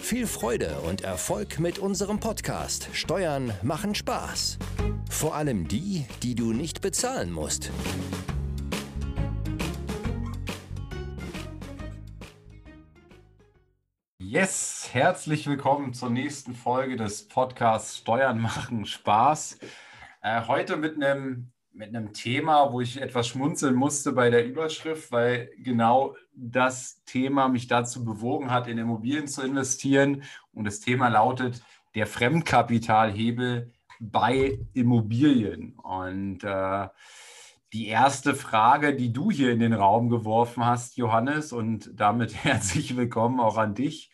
Viel Freude und Erfolg mit unserem Podcast Steuern machen Spaß. Vor allem die, die du nicht bezahlen musst. Yes, herzlich willkommen zur nächsten Folge des Podcasts Steuern machen Spaß. Äh, heute mit einem mit einem Thema, wo ich etwas schmunzeln musste bei der Überschrift, weil genau das Thema mich dazu bewogen hat, in Immobilien zu investieren. Und das Thema lautet der Fremdkapitalhebel bei Immobilien. Und äh, die erste Frage, die du hier in den Raum geworfen hast, Johannes, und damit herzlich willkommen auch an dich,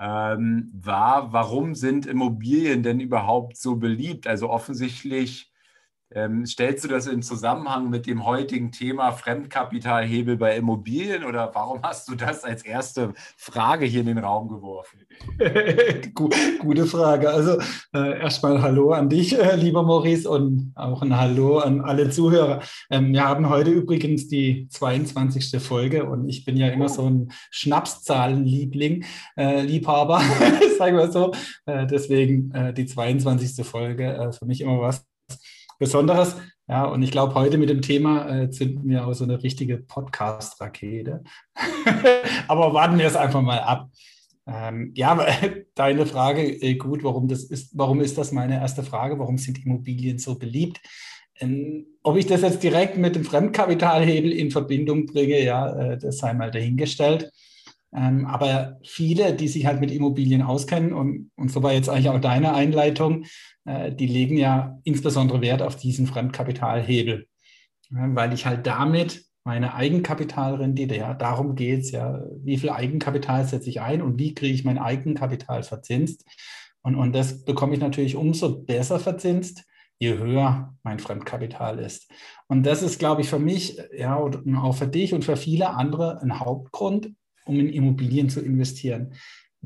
ähm, war, warum sind Immobilien denn überhaupt so beliebt? Also offensichtlich ähm, stellst du das in Zusammenhang mit dem heutigen Thema Fremdkapitalhebel bei Immobilien oder warum hast du das als erste Frage hier in den Raum geworfen? Gute Frage. Also äh, erstmal Hallo an dich, äh, lieber Maurice, und auch ein Hallo an alle Zuhörer. Ähm, wir haben heute übrigens die 22. Folge und ich bin ja immer so ein Schnapszahlenliebling, äh, Liebhaber, sagen wir so. Äh, deswegen äh, die 22. Folge äh, für mich immer was Besonderes. Ja, und ich glaube, heute mit dem Thema äh, zünden wir auch so eine richtige Podcast-Rakete. Aber warten wir es einfach mal ab. Ähm, ja, deine Frage, äh, gut, warum das ist, warum ist das meine erste Frage? Warum sind Immobilien so beliebt? Ähm, ob ich das jetzt direkt mit dem Fremdkapitalhebel in Verbindung bringe, ja, äh, das sei mal dahingestellt. Ähm, aber viele, die sich halt mit Immobilien auskennen, und, und so war jetzt eigentlich auch deine Einleitung, äh, die legen ja insbesondere Wert auf diesen Fremdkapitalhebel, ja, weil ich halt damit meine Eigenkapitalrendite, ja, darum geht es ja, wie viel Eigenkapital setze ich ein und wie kriege ich mein Eigenkapital verzinst. Und, und das bekomme ich natürlich umso besser verzinst, je höher mein Fremdkapital ist. Und das ist, glaube ich, für mich, ja, und auch für dich und für viele andere ein Hauptgrund, um in Immobilien zu investieren.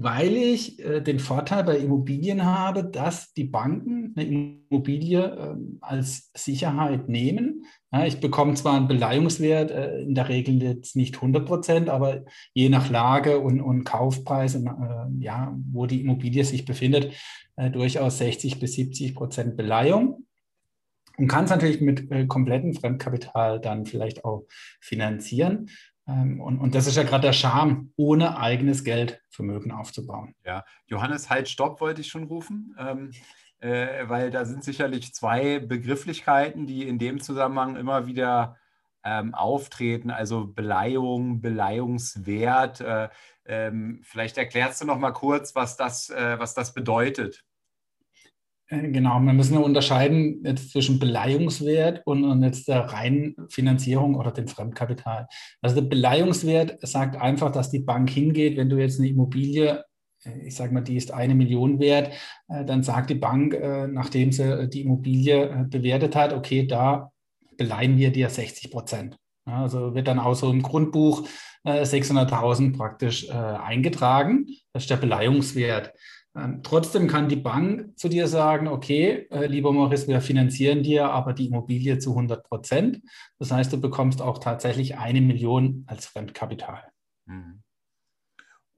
Weil ich äh, den Vorteil bei Immobilien habe, dass die Banken eine Immobilie äh, als Sicherheit nehmen. Ja, ich bekomme zwar einen Beleihungswert, äh, in der Regel jetzt nicht 100 Prozent, aber je nach Lage und, und Kaufpreis, und, äh, ja, wo die Immobilie sich befindet, äh, durchaus 60 bis 70 Prozent Beleihung und kann es natürlich mit äh, komplettem Fremdkapital dann vielleicht auch finanzieren. Ähm, und, und das ist ja gerade der Charme, ohne eigenes Geld Vermögen aufzubauen. Ja, Johannes, halt, stopp, wollte ich schon rufen. Ähm, äh, weil da sind sicherlich zwei Begrifflichkeiten, die in dem Zusammenhang immer wieder ähm, auftreten, also Beleihung, Beleihungswert. Äh, ähm, vielleicht erklärst du noch mal kurz, was das, äh, was das bedeutet. Äh, genau, wir müssen ja unterscheiden jetzt zwischen Beleihungswert und, und jetzt der reinen Finanzierung oder dem Fremdkapital. Also der Beleihungswert sagt einfach, dass die Bank hingeht, wenn du jetzt eine Immobilie, äh, ich sage mal, die ist eine Million wert, äh, dann sagt die Bank, nachdem sie die Immobilie bewertet hat, okay, da beleihen wir dir 60 Prozent. Also wird dann auch so im Grundbuch 600.000 praktisch eingetragen. Das ist der Beleihungswert. Ähm, trotzdem kann die Bank zu dir sagen, okay, äh, lieber Maurice, wir finanzieren dir aber die Immobilie zu 100 Prozent. Das heißt, du bekommst auch tatsächlich eine Million als Fremdkapital. Mhm.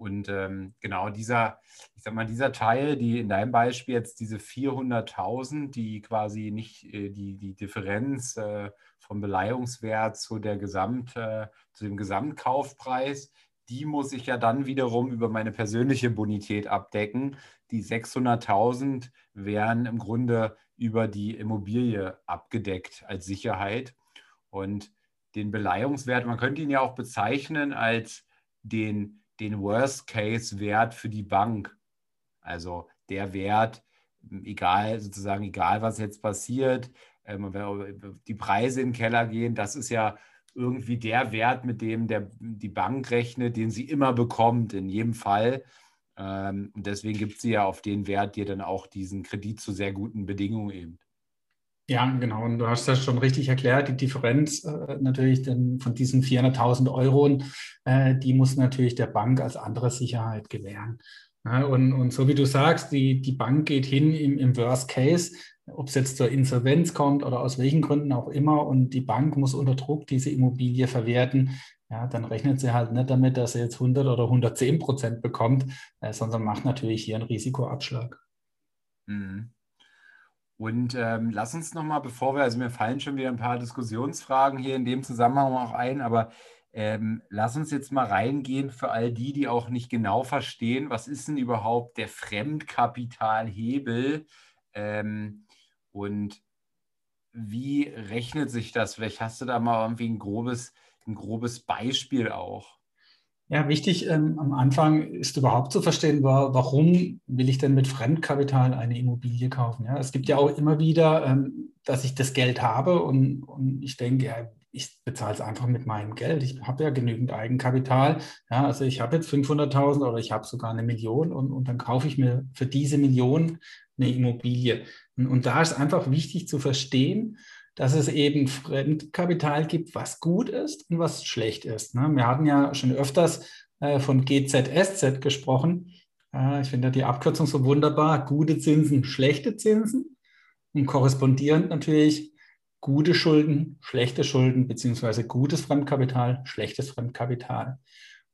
Und ähm, genau dieser, ich sag mal, dieser Teil, die in deinem Beispiel jetzt diese 400.000, die quasi nicht äh, die, die Differenz äh, vom Beleihungswert zu der Gesamt, äh, zu dem Gesamtkaufpreis, die muss ich ja dann wiederum über meine persönliche Bonität abdecken. Die 600.000 wären im Grunde über die Immobilie abgedeckt als Sicherheit. Und den Beleihungswert, man könnte ihn ja auch bezeichnen als den, den Worst-Case-Wert für die Bank. Also der Wert, egal, sozusagen, egal was jetzt passiert, ähm, die Preise in den Keller gehen, das ist ja irgendwie der Wert, mit dem der, die Bank rechnet, den sie immer bekommt, in jedem Fall. Ähm, und deswegen gibt sie ja auf den Wert dir dann auch diesen Kredit zu sehr guten Bedingungen eben. Ja, genau. Und du hast das schon richtig erklärt. Die Differenz äh, natürlich denn von diesen 400.000 Euro, äh, die muss natürlich der Bank als andere Sicherheit gewähren. Ja, und, und so wie du sagst, die, die Bank geht hin im, im Worst Case, ob es jetzt zur Insolvenz kommt oder aus welchen Gründen auch immer, und die Bank muss unter Druck diese Immobilie verwerten. Ja, dann rechnet sie halt nicht damit, dass sie jetzt 100 oder 110 Prozent bekommt, äh, sondern macht natürlich hier einen Risikoabschlag. Mhm. Und ähm, lass uns nochmal, bevor wir, also mir fallen schon wieder ein paar Diskussionsfragen hier in dem Zusammenhang auch ein, aber ähm, lass uns jetzt mal reingehen für all die, die auch nicht genau verstehen, was ist denn überhaupt der Fremdkapitalhebel ähm, und wie rechnet sich das? Vielleicht hast du da mal irgendwie ein grobes, ein grobes Beispiel auch. Ja, wichtig ähm, am Anfang ist überhaupt zu verstehen, warum will ich denn mit Fremdkapital eine Immobilie kaufen? Ja, es gibt ja auch immer wieder, ähm, dass ich das Geld habe und, und ich denke, ja, ich bezahle es einfach mit meinem Geld. Ich habe ja genügend Eigenkapital. Ja, also ich habe jetzt 500.000 oder ich habe sogar eine Million und, und dann kaufe ich mir für diese Million eine Immobilie. Und, und da ist einfach wichtig zu verstehen, dass es eben Fremdkapital gibt, was gut ist und was schlecht ist. Ne? Wir hatten ja schon öfters äh, von GZSZ gesprochen. Äh, ich finde die Abkürzung so wunderbar. Gute Zinsen, schlechte Zinsen und korrespondierend natürlich gute Schulden, schlechte Schulden, beziehungsweise gutes Fremdkapital, schlechtes Fremdkapital.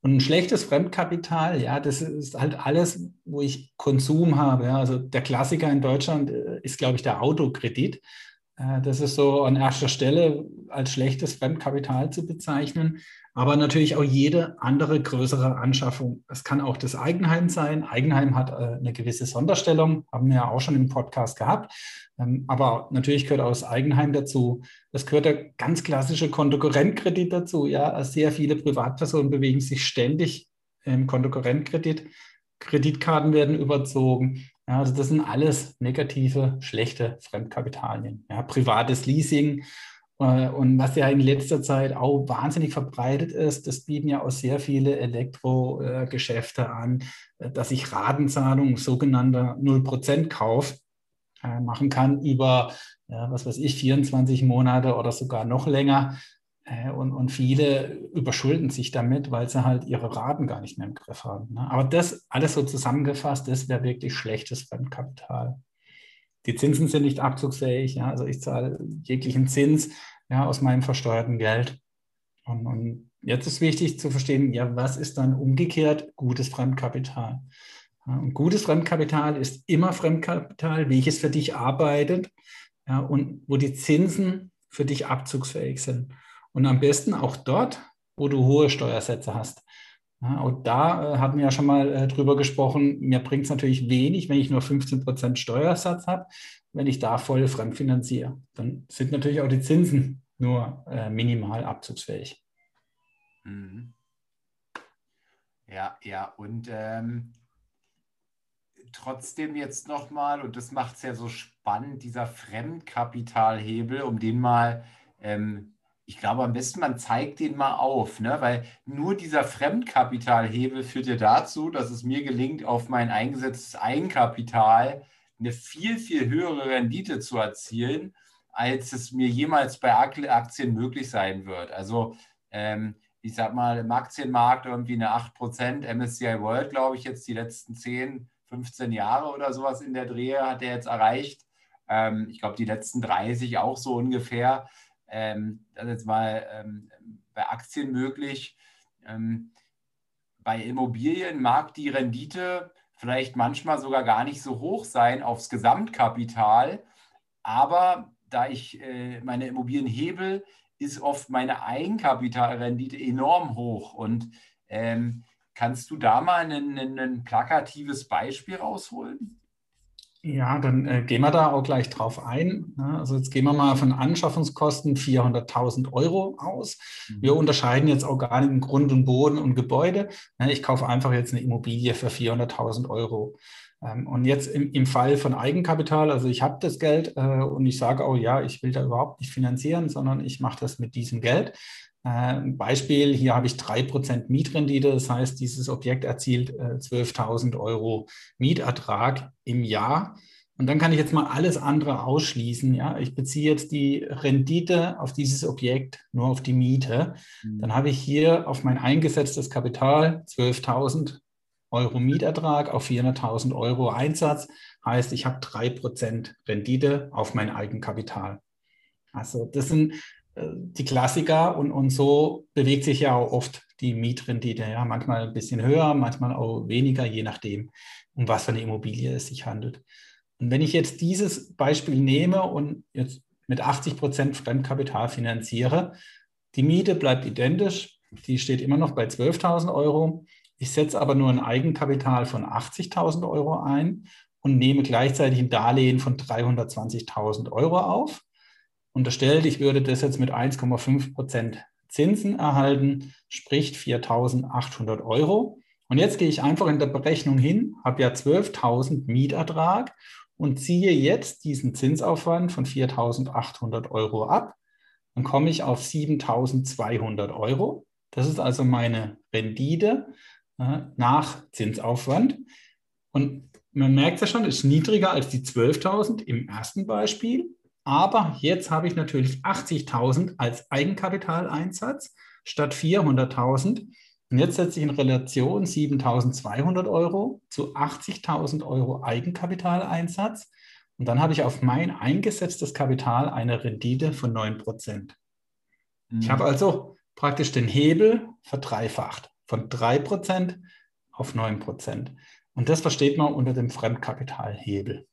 Und ein schlechtes Fremdkapital, ja, das ist halt alles, wo ich Konsum habe. Ja. Also der Klassiker in Deutschland äh, ist, glaube ich, der Autokredit. Äh, das ist so an erster Stelle als schlechtes Fremdkapital zu bezeichnen, aber natürlich auch jede andere größere Anschaffung. Es kann auch das Eigenheim sein. Eigenheim hat äh, eine gewisse Sonderstellung, haben wir ja auch schon im Podcast gehabt. Ähm, aber natürlich gehört auch das Eigenheim dazu. Das gehört der ganz klassische Kontokorrentkredit dazu. Ja, sehr viele Privatpersonen bewegen sich ständig im Kontokorrentkredit. Kreditkarten werden überzogen. Ja, also das sind alles negative, schlechte Fremdkapitalien. Ja, privates Leasing äh, und was ja in letzter Zeit auch wahnsinnig verbreitet ist, das bieten ja auch sehr viele Elektrogeschäfte an, äh, dass ich Ratenzahlungen, sogenannter 0%-Kauf äh, machen kann über, ja, was weiß ich, 24 Monate oder sogar noch länger. Äh, und, und viele überschulden sich damit, weil sie halt ihre Raten gar nicht mehr im Griff haben. Ne? Aber das alles so zusammengefasst, das wäre wirklich schlechtes Fremdkapital. Die Zinsen sind nicht abzugsfähig. Ja? Also ich zahle jeglichen Zins ja, aus meinem versteuerten Geld. Und, und jetzt ist wichtig zu verstehen, ja, was ist dann umgekehrt gutes Fremdkapital? Ja, und gutes Fremdkapital ist immer Fremdkapital, welches für dich arbeitet ja, und wo die Zinsen für dich abzugsfähig sind. Und am besten auch dort, wo du hohe Steuersätze hast. Ja, und da äh, hatten wir ja schon mal äh, drüber gesprochen, mir bringt es natürlich wenig, wenn ich nur 15 Prozent Steuersatz habe, wenn ich da voll fremdfinanziere. Dann sind natürlich auch die Zinsen nur äh, minimal abzugsfähig. Mhm. Ja, ja, und ähm, trotzdem jetzt nochmal, und das macht es ja so spannend, dieser Fremdkapitalhebel, um den mal ähm, ich glaube, am besten man zeigt den mal auf, ne? weil nur dieser Fremdkapitalhebel führt ja dazu, dass es mir gelingt, auf mein eingesetztes Eigenkapital eine viel, viel höhere Rendite zu erzielen, als es mir jemals bei Aktien möglich sein wird. Also ähm, ich sag mal, im Aktienmarkt irgendwie eine 8% MSCI World, glaube ich, jetzt die letzten 10, 15 Jahre oder sowas in der Drehe hat er jetzt erreicht. Ähm, ich glaube, die letzten 30 auch so ungefähr ähm, das ist mal ähm, bei Aktien möglich. Ähm, bei Immobilien mag die Rendite vielleicht manchmal sogar gar nicht so hoch sein aufs Gesamtkapital, aber da ich äh, meine Immobilien hebel, ist oft meine Eigenkapitalrendite enorm hoch. Und ähm, kannst du da mal ein, ein plakatives Beispiel rausholen? Ja, dann äh, gehen wir da auch gleich drauf ein. Ne? Also jetzt gehen wir mal von Anschaffungskosten 400.000 Euro aus. Mhm. Wir unterscheiden jetzt auch gar nicht in Grund und Boden und Gebäude. Ne? Ich kaufe einfach jetzt eine Immobilie für 400.000 Euro. Ähm, und jetzt im, im, Fall von Eigenkapital, also ich habe das Geld äh, und ich sage auch, ja, ich will da überhaupt nicht finanzieren, sondern ich mache das mit diesem Geld. Äh, Beispiel, hier habe ich 3% Mietrendite, das heißt, dieses Objekt erzielt 12.000 äh, Euro Mietertrag im Jahr. Und dann kann ich jetzt mal alles andere ausschließen. Ja? Ich beziehe jetzt die Rendite auf dieses Objekt nur auf die Miete. Mhm. Dann habe ich hier auf mein eingesetztes Kapital 12.000 Euro Mietertrag auf 400.000 Euro Einsatz. Heißt, ich habe 3% Rendite auf mein Eigenkapital. Also das sind die Klassiker und, und so bewegt sich ja auch oft die Mietrendite. Ja? Manchmal ein bisschen höher, manchmal auch weniger, je nachdem, um was für eine Immobilie es sich handelt. Und wenn ich jetzt dieses Beispiel nehme und jetzt mit 80 Prozent Fremdkapital finanziere, die Miete bleibt identisch, die steht immer noch bei 12.000 Euro. Ich setze aber nur ein Eigenkapital von 80.000 Euro ein und nehme gleichzeitig ein Darlehen von 320.000 Euro auf. Unterstellt, ich würde das jetzt mit 1,5 Prozent Zinsen erhalten, sprich 4.800 Euro. Und jetzt gehe ich einfach in der Berechnung hin, habe ja 12.000 Mietertrag und ziehe jetzt diesen Zinsaufwand von 4.800 Euro ab, dann komme ich auf 7.200 Euro. Das ist also meine Rendite äh, nach Zinsaufwand. Und man merkt ja schon, ist niedriger als die 12.000 im ersten Beispiel. Aber jetzt habe ich natürlich 80.000 als Eigenkapitaleinsatz statt 400.000. Und jetzt setze ich in Relation 7.200 Euro zu 80.000 Euro Eigenkapitaleinsatz. Und dann habe ich auf mein eingesetztes Kapital eine Rendite von 9 Prozent. Mhm. Ich habe also praktisch den Hebel verdreifacht von 3 Prozent auf 9 Prozent. Und das versteht man unter dem Fremdkapitalhebel.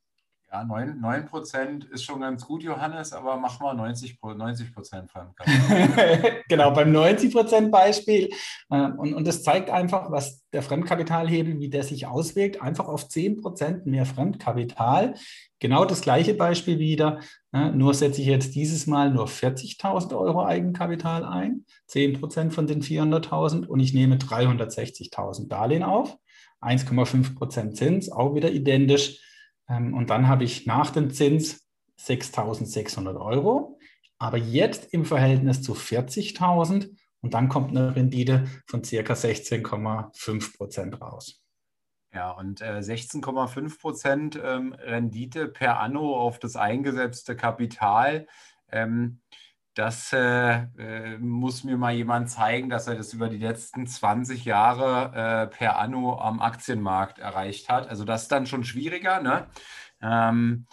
Ja, 9, 9 Prozent ist schon ganz gut, Johannes, aber mach mal 90 Prozent genau, beim 90 Prozent Beispiel. Äh, und, und das zeigt einfach, was der Fremdkapitalhebel, wie der sich auswirkt. Einfach auf 10 Prozent mehr Fremdkapital. Genau das gleiche Beispiel wieder. Ne, nur setze ich jetzt dieses Mal nur 40.000 Euro Eigenkapital ein, 10 Prozent von den 400.000 und ich nehme 360.000 Darlehen auf. 1,5 Prozent Zins, auch wieder identisch. Ähm, und dann habe ich nach dem Zins 6.600 Euro, aber jetzt im Verhältnis zu 40.000 und dann kommt eine Rendite von circa 16,5 Prozent raus. Ja, und äh, 16,5 Prozent ähm, Rendite per Anno auf das eingesetzte Kapital. Ähm, das äh, äh, muss mir mal jemand zeigen, dass er das über die letzten 20 Jahre äh, per Anno am Aktienmarkt erreicht hat. Also das ist dann schon schwieriger. Ne? Ähm,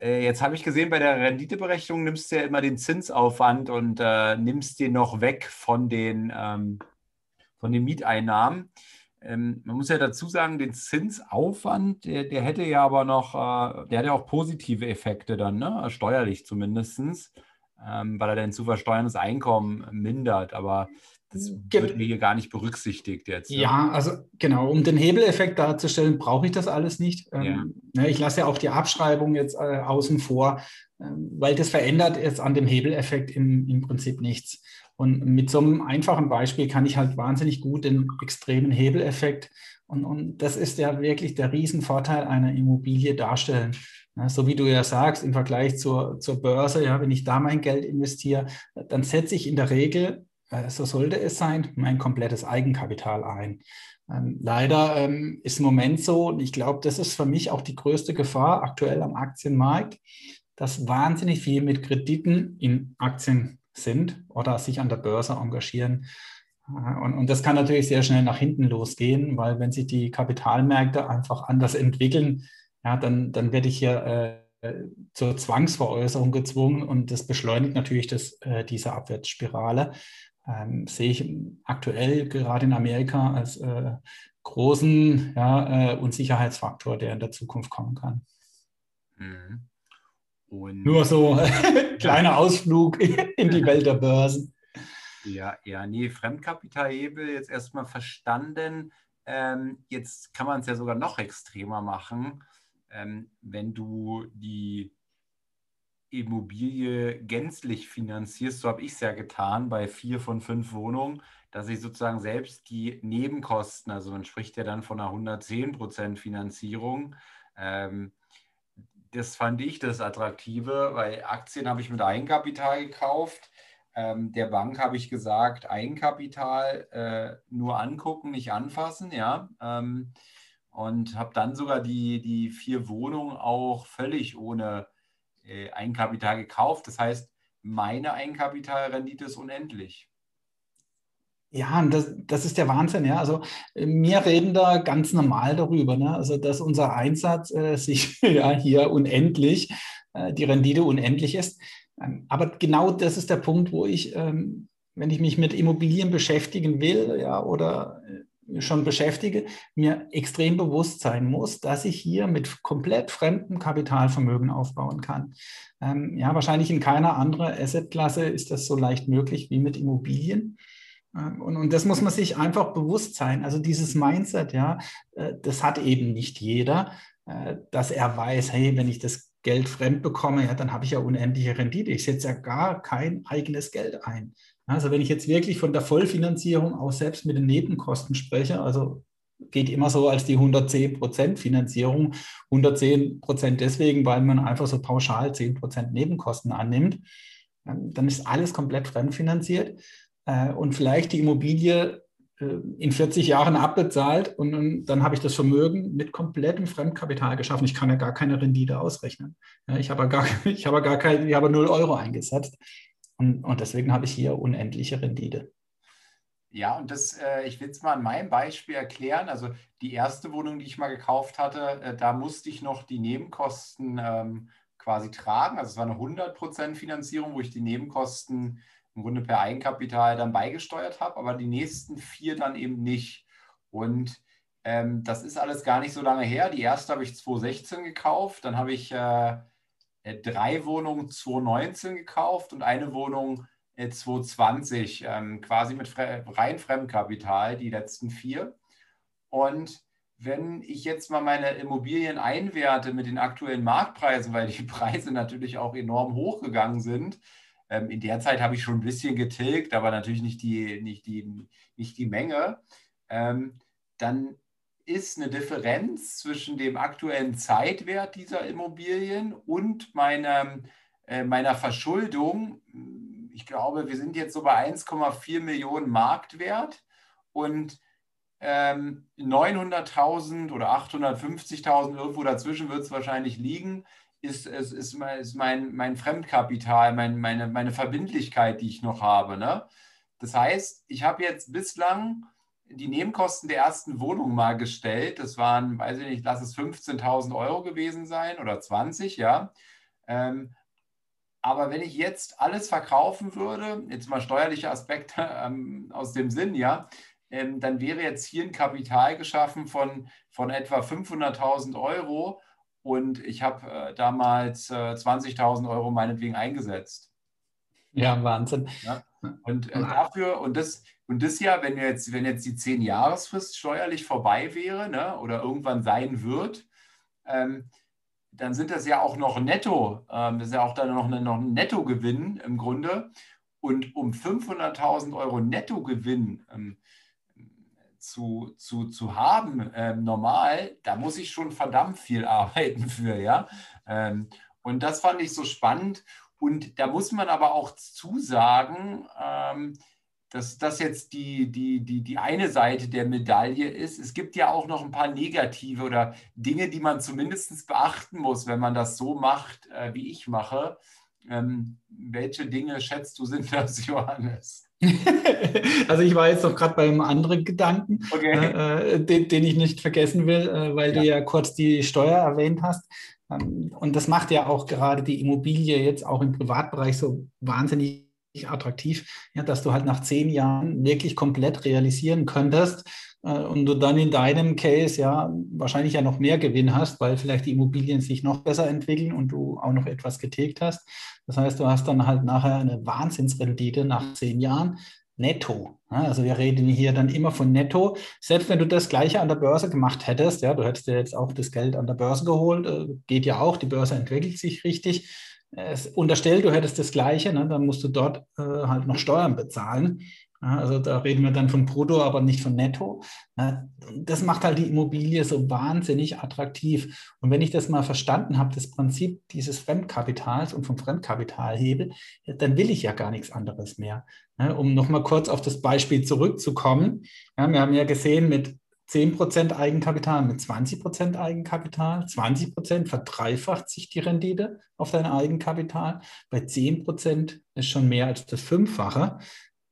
äh, jetzt habe ich gesehen, bei der Renditeberechnung nimmst du ja immer den Zinsaufwand und äh, nimmst den noch weg von den, ähm, von den Mieteinnahmen. Ähm, man muss ja dazu sagen, den Zinsaufwand, der, der hätte ja aber noch, äh, der hat auch positive Effekte dann, ne? steuerlich zumindest ähm, weil er dein zu versteuerndes Einkommen mindert. Aber das wird mir hier gar nicht berücksichtigt jetzt. Ja, ne? ja also genau, um den Hebeleffekt darzustellen, brauche ich das alles nicht. Ähm, ja. Ne, ich lasse ja auch die Abschreibung jetzt äh, außen vor, äh, weil das verändert jetzt an dem Hebeleffekt im, im Prinzip nichts. Und mit so einem einfachen Beispiel kann ich halt wahnsinnig gut den extremen Hebeleffekt und, und das ist ja wirklich der Riesenvorteil einer Immobilie darstellen. Ja, so wie du ja sagst, im Vergleich zur, zur Börse, ja, wenn ich da mein Geld investiere, dann setze ich in der Regel, äh, so sollte es sein, mein komplettes Eigenkapital ein. Ähm, leider ähm, ist im Moment so, und ich glaube, das ist für mich auch die größte Gefahr aktuell am Aktienmarkt, dass wahnsinnig viel mit Krediten in Aktien sind oder sich an der Börse engagieren. Äh, und, und, das kann natürlich sehr schnell nach hinten losgehen, weil wenn sich die Kapitalmärkte einfach anders entwickeln, ja, dann, dann werde ich hier äh, zur Zwangsveräußerung gezwungen und das beschleunigt natürlich das, äh, diese Abwärtsspirale. Ähm, sehe ich aktuell gerade in Amerika als äh, großen ja, äh, Unsicherheitsfaktor, der in der Zukunft kommen kann. Mhm. Nur so kleiner Ausflug in die Welt der Börsen. Ja, ja, nee, Fremdkapitalhebel jetzt erstmal verstanden. Ähm, jetzt kann man es ja sogar noch extremer machen ähm, wenn du die Immobilie gänzlich finanzierst, so habe ich es ja getan bei vier von fünf Wohnungen, dass ich sozusagen selbst die Nebenkosten, also man spricht ja dann von einer 110% Finanzierung, ähm, das fand ich das Attraktive, weil Aktien habe ich mit Eigenkapital gekauft. Ähm, der Bank habe ich gesagt, Eigenkapital äh, nur angucken, nicht anfassen, ja. Ähm, und habe dann sogar die, die vier Wohnungen auch völlig ohne äh, Eigenkapital gekauft. Das heißt, meine Eigenkapitalrendite ist unendlich. Ja, und das, das ist der Wahnsinn, ja. Also wir reden da ganz normal darüber, ne? Also dass unser Einsatz äh, sich ja hier unendlich, äh, die Rendite unendlich ist. Ähm, aber genau das ist der Punkt, wo ich, ähm, wenn ich mich mit Immobilien beschäftigen will, ja, oder äh, schon beschäftige, mir extrem bewusst sein muss, dass ich hier mit komplett fremdem Kapitalvermögen aufbauen kann. Ähm, ja, wahrscheinlich in keiner anderen Assetklasse ist das so leicht möglich wie mit Immobilien. Ähm, und, und das muss man sich einfach bewusst sein. Also dieses Mindset, ja, äh, das hat eben nicht jeder, äh, dass er weiß, hey, wenn ich das Geld fremd bekomme, ja, dann habe ich ja unendliche Rendite. Ich setze ja gar kein eigenes Geld ein. Also wenn ich jetzt wirklich von der Vollfinanzierung auch selbst mit den Nebenkosten spreche, also geht immer so als die 110 Prozent Finanzierung, 110 Prozent deswegen, weil man einfach so pauschal 10 Prozent Nebenkosten annimmt, dann ist alles komplett fremdfinanziert äh, und vielleicht die Immobilie äh, in 40 Jahren abbezahlt und, dann habe ich das Vermögen mit komplettem Fremdkapital geschaffen. Ich kann ja gar keine Rendite ausrechnen. Ja, ich habe gar, ich habe gar kein, ich habe 0 Euro eingesetzt und, und deswegen habe ich hier unendliche Rendite. Ja, und das, äh, ich will es mal an meinem Beispiel erklären. Also die erste Wohnung, die ich mal gekauft hatte, äh, da musste ich noch die Nebenkosten ähm, quasi tragen. Also es war eine 100% Finanzierung, wo ich die Nebenkosten im Grunde per Eigenkapital dann beigesteuert habe, aber die nächsten vier dann eben nicht. Und ähm, das ist alles gar nicht so lange her. Die erste habe ich 2016 gekauft, dann habe ich äh, drei Wohnungen 2019 gekauft und eine Wohnung äh, 2020, ähm, quasi mit rein Fremdkapital, die letzten vier. Und wenn ich jetzt mal meine Immobilien einwerte mit den aktuellen Marktpreisen, weil die Preise natürlich auch enorm hochgegangen sind, ähm, in der Zeit habe ich schon ein bisschen getilgt, aber natürlich nicht die, nicht die, nicht die Menge. Ähm, dann ist eine Differenz zwischen dem aktuellen Zeitwert dieser Immobilien und meiner, äh, meiner Verschuldung. Ich glaube, wir sind jetzt so bei 1,4 Millionen Marktwert und ähm, 900.000 oder 850.000, irgendwo dazwischen wird es wahrscheinlich liegen, ist, ist, ist, mein, mein Fremdkapital, mein, meine, meine Verbindlichkeit, die ich noch habe. Ne? Das heißt, ich habe jetzt bislang die Nebenkosten der ersten Wohnung mal gestellt. Das waren, weiß ich nicht, lass es 15.000 Euro gewesen sein oder 20, ja. Ähm, aber wenn ich jetzt alles verkaufen würde, jetzt mal steuerliche Aspekte ähm, aus dem Sinn, ja, ähm, dann wäre jetzt hier ein Kapital geschaffen von, von etwa 500.000 Euro und ich habe äh, damals äh, 20.000 Euro meinetwegen eingesetzt. Ja, Wahnsinn. Ja? Und äh, dafür, und das, und das ja, wenn jetzt, wenn jetzt die 10-Jahresfrist steuerlich vorbei wäre ne, oder irgendwann sein wird, ähm, dann sind das ja auch noch netto, ähm, das ist ja auch dann noch, eine, noch ein Nettogewinn im Grunde. Und um 500.000 Euro Nettogewinn ähm, zu, zu, zu haben, ähm, normal, da muss ich schon verdammt viel arbeiten für, ja. Ähm, und das fand ich so spannend. Und da muss man aber auch zusagen, ähm, dass das jetzt die, die, die, die eine Seite der Medaille ist. Es gibt ja auch noch ein paar negative oder Dinge, die man zumindest beachten muss, wenn man das so macht, äh, wie ich mache. Ähm, welche Dinge schätzt du sind das, Johannes? also ich war jetzt noch gerade beim anderen Gedanken, okay. äh, äh den, den, ich nicht vergessen will, äh, weil ja. du ja kurz die Steuer erwähnt hast. Ähm, und das macht ja auch gerade die Immobilie jetzt auch im Privatbereich so wahnsinnig attraktiv, ja, dass du halt nach zehn Jahren wirklich komplett realisieren könntest, äh, und du dann in deinem Case ja wahrscheinlich ja noch mehr Gewinn hast, weil vielleicht die Immobilien sich noch besser entwickeln und du auch noch etwas getilgt hast. Das heißt, du hast dann halt nachher eine Wahnsinnsrendite nach zehn Jahren netto. Also wir reden hier dann immer von netto. Selbst wenn du das gleiche an der Börse gemacht hättest, ja, du hättest dir jetzt auch das Geld an der Börse geholt, äh, geht ja auch, die Börse entwickelt sich richtig. Es unterstellt, du hättest das gleiche, ne, dann musst du dort äh, halt noch Steuern bezahlen. Also da reden wir dann von Brutto, aber nicht von Netto. Das macht halt die Immobilie so wahnsinnig attraktiv. Und wenn ich das mal verstanden habe, das Prinzip dieses Fremdkapitals und vom Fremdkapitalhebel, dann will ich ja gar nichts anderes mehr. Um nochmal kurz auf das Beispiel zurückzukommen. Wir haben ja gesehen, mit 10% Eigenkapital mit 20% Eigenkapital. 20% verdreifacht sich die Rendite auf dein Eigenkapital. Bei 10% ist schon mehr als das Fünffache.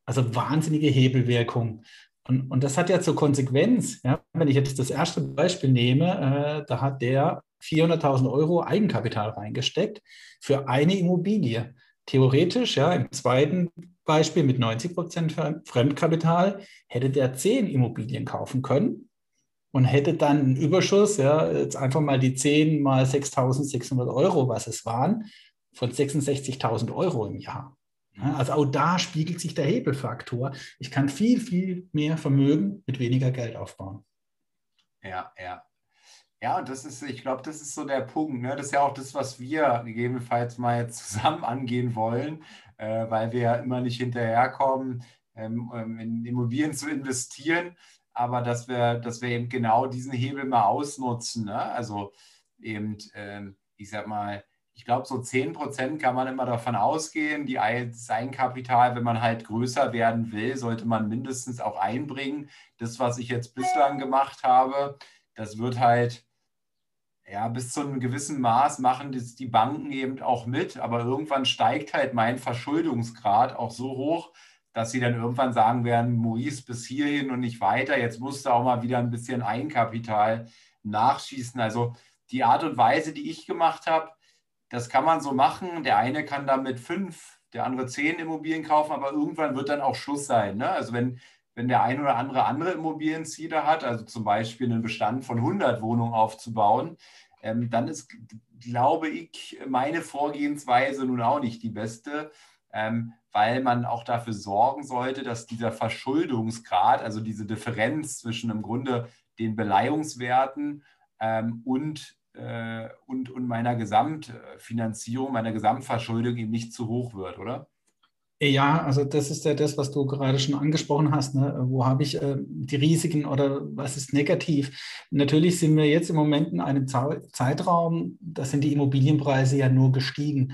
Also wahnsinnige Hebelwirkung. Und, und das hat ja zur Konsequenz, ja, wenn ich jetzt das erste Beispiel nehme, äh, da hat der 400.000 Euro Eigenkapital reingesteckt für eine Immobilie. Theoretisch, ja, im zweiten Beispiel mit 90 Prozent Fremdkapital hätte der zehn Immobilien kaufen können und hätte dann einen Überschuss, ja, jetzt einfach mal die 10 mal 6.600 Euro, was es waren, von 66.000 Euro im Jahr. Also auch da spiegelt sich der Hebelfaktor. Ich kann viel, viel mehr Vermögen mit weniger Geld aufbauen. Ja, ja. Ja, und das ist, ich glaube, das ist so der Punkt. Ne? Das ist ja auch das, was wir gegebenenfalls mal jetzt zusammen angehen wollen, äh, weil wir ja immer nicht hinterherkommen, ähm, ähm in Immobilien zu investieren aber dass wir, dass wir eben genau diesen Hebel mal ausnutzen. Ne? Also eben, ähm, ich sag mal, ich glaube, so 10 Prozent kann man immer davon ausgehen. Die, das Eigenkapital, wenn man halt größer werden will, sollte man mindestens auch einbringen. Das, was ich jetzt bislang gemacht habe, das wird halt ja, bis zu einem gewissen Maß machen das die Banken eben auch mit, aber irgendwann steigt halt mein Verschuldungsgrad auch so hoch, dass sie dann irgendwann sagen werden, Maurice bis hierhin und nicht weiter, jetzt musst du auch mal wieder ein bisschen Eigenkapital nachschießen. Also die Art und Weise, die ich gemacht habe, das kann man so machen. Der eine kann damit fünf, der andere zehn Immobilien kaufen, aber irgendwann wird dann auch Schluss sein. Ne? Also wenn, wenn der ein oder andere andere Immobilienziele hat, also zum Beispiel einen Bestand von 100 Wohnungen aufzubauen, ähm, dann ist, glaube ich, meine Vorgehensweise nun auch nicht die beste, ähm, weil man auch dafür sorgen sollte, dass dieser Verschuldungsgrad, also diese Differenz zwischen im Grunde den Beleihungswerten ähm, und, und, und meiner Gesamtfinanzierung, meiner Gesamtverschuldung eben nicht zu hoch wird, oder? Ja, also das ist ja das, was du gerade schon angesprochen hast. Ne? Wo habe ich äh, die Risiken oder was ist negativ? Natürlich sind wir jetzt im Moment in einem Zeitraum, da sind die Immobilienpreise ja nur gestiegen.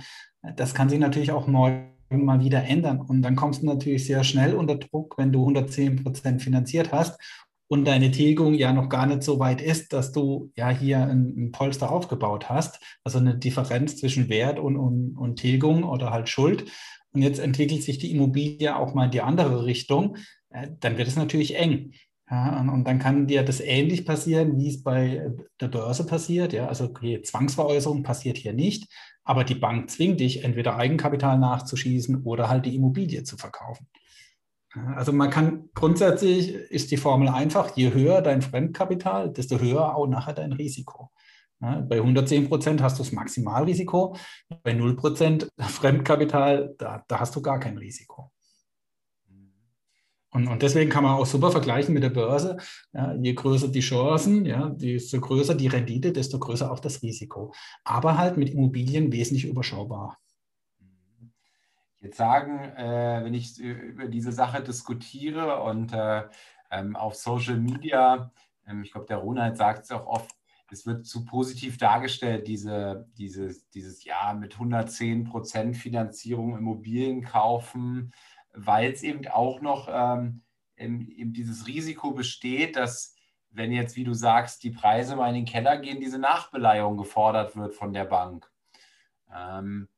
Das kann sich natürlich auch morgen mal wieder ändern. Und dann kommst du natürlich sehr schnell unter Druck, wenn du 110 Prozent finanziert hast und deine Tilgung ja noch gar nicht so weit ist, dass du ja hier ein, ein Polster aufgebaut hast, also eine Differenz zwischen Wert und, und, und Tilgung oder halt Schuld. Und jetzt entwickelt sich die Immobilie auch mal in die andere Richtung, äh, dann wird es natürlich eng. Ja, und, und, dann kann dir das ähnlich passieren, wie es bei der Börse passiert. Ja, also okay, Zwangsveräußerung passiert hier nicht, aber die Bank zwingt dich, entweder Eigenkapital nachzuschießen oder halt die Immobilie zu verkaufen. Also man kann grundsätzlich ist die Formel einfach, je höher dein Fremdkapital, desto höher auch nachher dein Risiko. Bei 110 Prozent hast du das Maximalrisiko, bei 0 Prozent Fremdkapital, da, da hast du gar kein Risiko. Und, und, deswegen kann man auch super vergleichen mit der Börse. Ja, je größer die Chancen, ja, desto größer die Rendite, desto größer auch das Risiko. Aber halt mit Immobilien wesentlich überschaubar. Jetzt sagen, äh, wenn ich über diese Sache diskutiere und äh, ähm, auf Social Media, ähm, ich glaube, der Ronald sagt es auch oft, es wird zu positiv dargestellt, diese, dieses, dieses Jahr mit 110 Prozent Finanzierung Immobilien kaufen weil es eben auch noch ähm, eben dieses Risiko besteht, dass wenn jetzt, wie du sagst, die Preise mal in den Keller gehen, diese Nachbeleihung gefordert wird von der Bank. Ähm,